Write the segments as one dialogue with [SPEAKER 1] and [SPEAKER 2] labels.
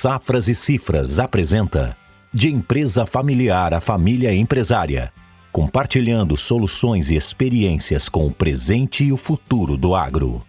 [SPEAKER 1] Safras e Cifras apresenta De Empresa Familiar a Família Empresária. Compartilhando soluções e experiências com o presente e o futuro do agro.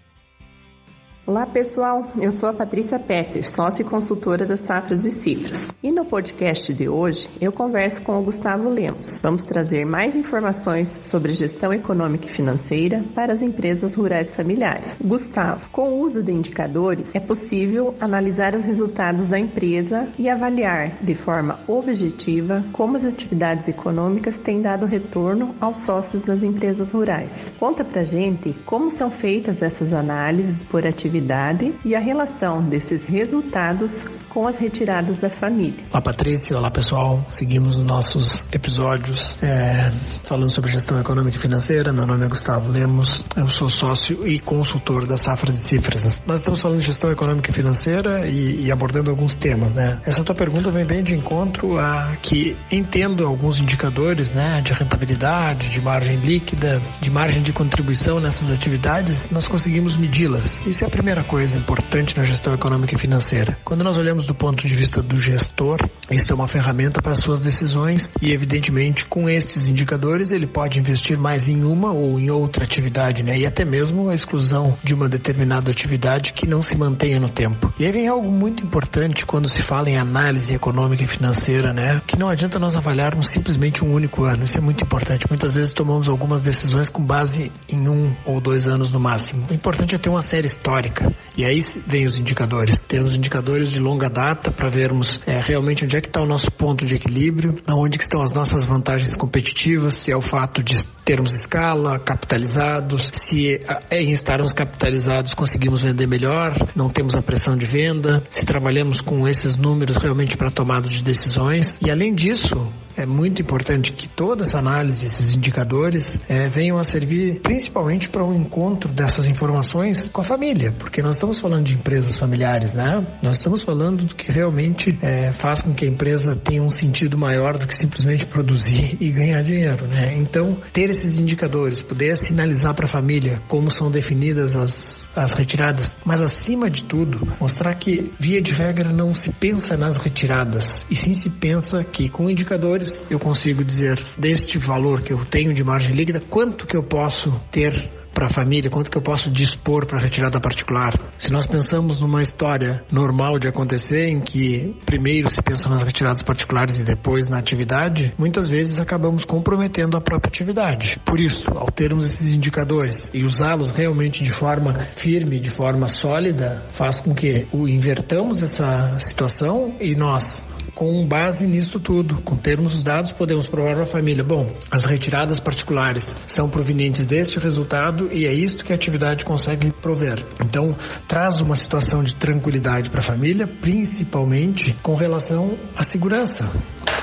[SPEAKER 2] Olá pessoal, eu sou a Patrícia Petter, sócia e consultora das Safras e Cifras. E no podcast de hoje eu converso com o Gustavo Lemos. Vamos trazer mais informações sobre gestão econômica e financeira para as empresas rurais familiares. Gustavo, com o uso de indicadores é possível analisar os resultados da empresa e avaliar de forma objetiva como as atividades econômicas têm dado retorno aos sócios das empresas rurais. Conta pra gente como são feitas essas análises por atividade atividade e a relação desses resultados com as retiradas da família.
[SPEAKER 3] Olá Patrícia, olá pessoal, seguimos os nossos episódios é, falando sobre gestão econômica e financeira. Meu nome é Gustavo Lemos, eu sou sócio e consultor da Safra de Cifras. Nós estamos falando de gestão econômica e financeira e, e abordando alguns temas, né? Essa tua pergunta vem bem de encontro a que entendo alguns indicadores, né, de rentabilidade, de margem líquida, de margem de contribuição nessas atividades, nós conseguimos medi-las. Isso é a primeira coisa importante na gestão econômica e financeira. Quando nós olhamos do ponto de vista do gestor, isso é uma ferramenta para suas decisões e, evidentemente, com estes indicadores, ele pode investir mais em uma ou em outra atividade, né? E até mesmo a exclusão de uma determinada atividade que não se mantenha no tempo. E aí vem algo muito importante quando se fala em análise econômica e financeira, né? Que não adianta nós avaliarmos simplesmente um único ano. Isso é muito importante. Muitas vezes tomamos algumas decisões com base em um ou dois anos no máximo. O importante é ter uma série histórica. E aí vem os indicadores. Temos indicadores de longa data para vermos é, realmente onde é que está o nosso ponto de equilíbrio, onde que estão as nossas vantagens competitivas, se é o fato de termos escala, capitalizados, se é, em estarmos capitalizados conseguimos vender melhor, não temos a pressão de venda, se trabalhamos com esses números realmente para tomada de decisões. E além disso, é muito importante que toda essa análise, esses indicadores, é, venham a servir principalmente para um encontro dessas informações com a família, porque nós estamos falando de empresas familiares, né? Nós estamos falando do que realmente é, faz com que a empresa tenha um sentido maior do que simplesmente produzir e ganhar dinheiro, né? Então, ter esses indicadores, poder sinalizar para a família como são definidas as, as retiradas, mas acima de tudo, mostrar que, via de regra, não se pensa nas retiradas, e sim se pensa que com indicadores eu consigo dizer deste valor que eu tenho de margem líquida, quanto que eu posso ter para a família, quanto que eu posso dispor para retirada particular. Se nós pensamos numa história normal de acontecer, em que primeiro se pensa nas retiradas particulares e depois na atividade, muitas vezes acabamos comprometendo a própria atividade. Por isso, ao termos esses indicadores e usá-los realmente de forma firme, de forma sólida, faz com que o invertamos essa situação e nós com base nisso tudo. Com termos os dados, podemos provar para a família: bom, as retiradas particulares são provenientes deste resultado e é isto que a atividade consegue prover. Então, traz uma situação de tranquilidade para a família, principalmente com relação à segurança,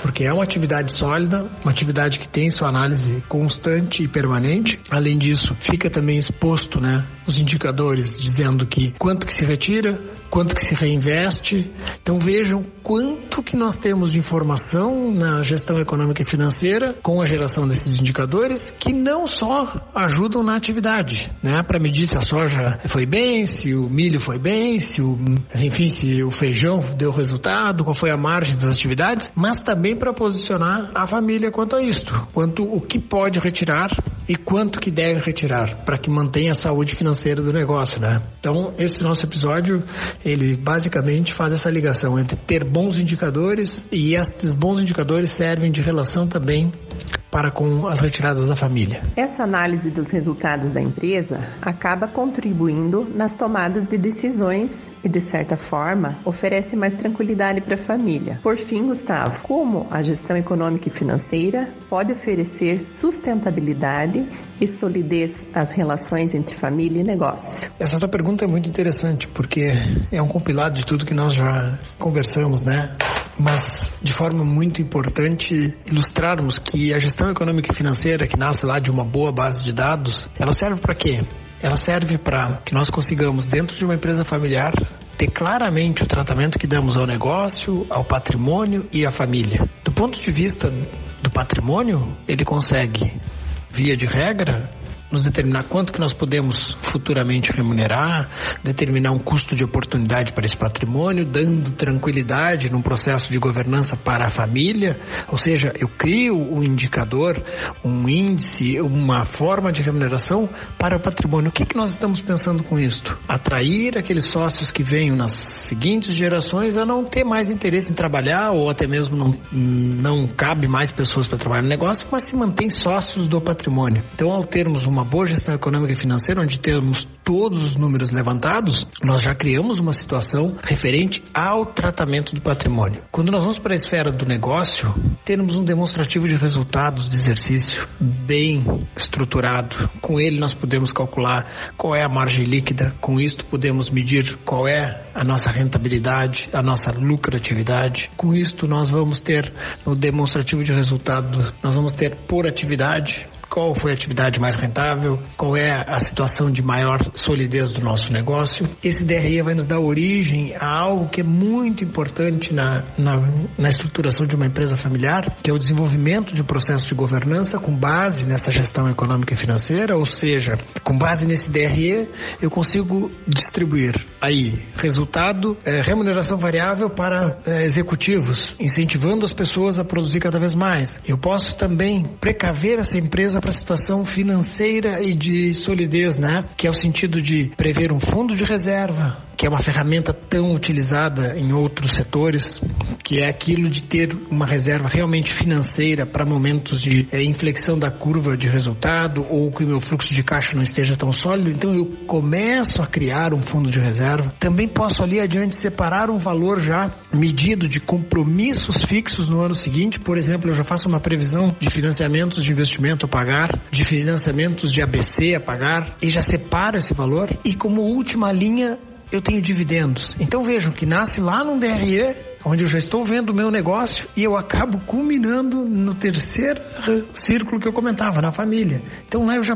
[SPEAKER 3] porque é uma atividade sólida, uma atividade que tem sua análise constante e permanente. Além disso, fica também exposto, né, os indicadores dizendo que quanto que se retira, quanto que se reinveste. Então vejam quanto que nós temos de informação na gestão econômica e financeira com a geração desses indicadores que não só ajudam na atividade, né, para medir se a soja foi bem, se o milho foi bem, se o, enfim, se o feijão deu resultado, qual foi a margem das atividades, mas também para posicionar a família quanto a isto, quanto o que pode retirar e quanto que deve retirar para que mantenha a saúde financeira do negócio, né? Então, esse nosso episódio, ele basicamente faz essa ligação entre ter bons indicadores e estes bons indicadores servem de relação também para com as retiradas da família.
[SPEAKER 2] Essa análise dos resultados da empresa acaba contribuindo nas tomadas de decisões e, de certa forma, oferece mais tranquilidade para a família. Por fim, Gustavo, como a gestão econômica e financeira pode oferecer sustentabilidade e solidez às relações entre família e negócio?
[SPEAKER 3] Essa tua pergunta é muito interessante porque é um compilado de tudo que nós já conversamos, né? Mas de forma muito importante ilustrarmos que a gestão econômica e financeira que nasce lá de uma boa base de dados, ela serve para quê? Ela serve para que nós consigamos dentro de uma empresa familiar ter claramente o tratamento que damos ao negócio, ao patrimônio e à família. Do ponto de vista do patrimônio, ele consegue, via de regra, nos determinar quanto que nós podemos futuramente remunerar, determinar um custo de oportunidade para esse patrimônio, dando tranquilidade num processo de governança para a família, ou seja, eu crio um indicador, um índice, uma forma de remuneração para o patrimônio. O que, que nós estamos pensando com isto? Atrair aqueles sócios que venham nas seguintes gerações a não ter mais interesse em trabalhar ou até mesmo não, não cabe mais pessoas para trabalhar no negócio, mas se mantém sócios do patrimônio. Então, ao termos uma boa gestão econômica e financeira, onde temos todos os números levantados, nós já criamos uma situação referente ao tratamento do patrimônio. Quando nós vamos para a esfera do negócio, temos um demonstrativo de resultados de exercício bem estruturado. Com ele nós podemos calcular qual é a margem líquida, com isto podemos medir qual é a nossa rentabilidade, a nossa lucratividade. Com isto nós vamos ter no demonstrativo de resultado, nós vamos ter por atividade, qual foi a atividade mais rentável, qual é a situação de maior solidez do nosso negócio. Esse DRE vai nos dar origem a algo que é muito importante na, na, na estruturação de uma empresa familiar, que é o desenvolvimento de um processo de governança com base nessa gestão econômica e financeira, ou seja, com base nesse DRE, eu consigo distribuir aí resultado, é, remuneração variável para é, executivos, incentivando as pessoas a produzir cada vez mais. Eu posso também precaver essa empresa para a situação financeira e de solidez, né? Que é o sentido de prever um fundo de reserva, que é uma ferramenta tão utilizada em outros setores, que é aquilo de ter uma reserva realmente financeira para momentos de é, inflexão da curva de resultado ou que o meu fluxo de caixa não esteja tão sólido. Então eu começo a criar um fundo de reserva. Também posso ali adiante separar um valor já medido de compromissos fixos no ano seguinte. Por exemplo, eu já faço uma previsão de financiamentos de investimento a pagar, de financiamentos de ABC a pagar e já separo esse valor. E como última linha eu tenho dividendos. Então vejam que nasce lá num DRE, onde eu já estou vendo o meu negócio e eu acabo culminando no terceiro círculo que eu comentava, na família. Então lá eu já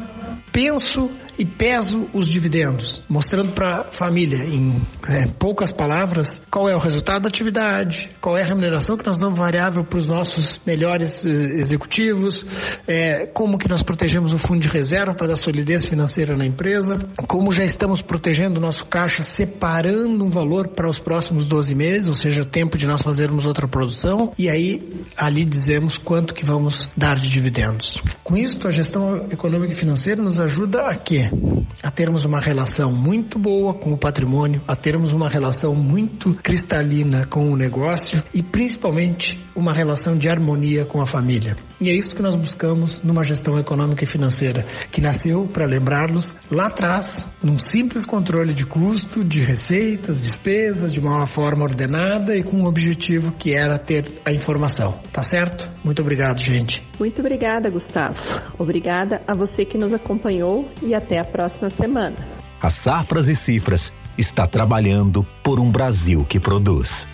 [SPEAKER 3] penso e peso os dividendos, mostrando para a família, em é, poucas palavras, qual é o resultado da atividade, qual é a remuneração que nós damos variável para os nossos melhores executivos, é, como que nós protegemos o fundo de reserva para dar solidez financeira na empresa, como já estamos protegendo o nosso caixa, separando um valor para os próximos 12 meses, ou seja, o tempo de nós fazermos outra produção, e aí ali dizemos quanto que vamos dar de dividendos. Com isso, a gestão econômica e financeira nos ajuda a quê? A termos uma relação muito boa com o patrimônio, a termos uma relação muito cristalina com o negócio e principalmente uma relação de harmonia com a família. E é isso que nós buscamos numa gestão econômica e financeira, que nasceu, para lembrá-los, lá atrás, num simples controle de custo, de receitas, despesas, de uma forma ordenada e com um objetivo que era ter a informação. Tá certo? Muito obrigado, gente.
[SPEAKER 2] Muito obrigada, Gustavo. Obrigada a você que nos acompanhou e até a próxima semana.
[SPEAKER 1] A Safras e Cifras está trabalhando por um Brasil que produz.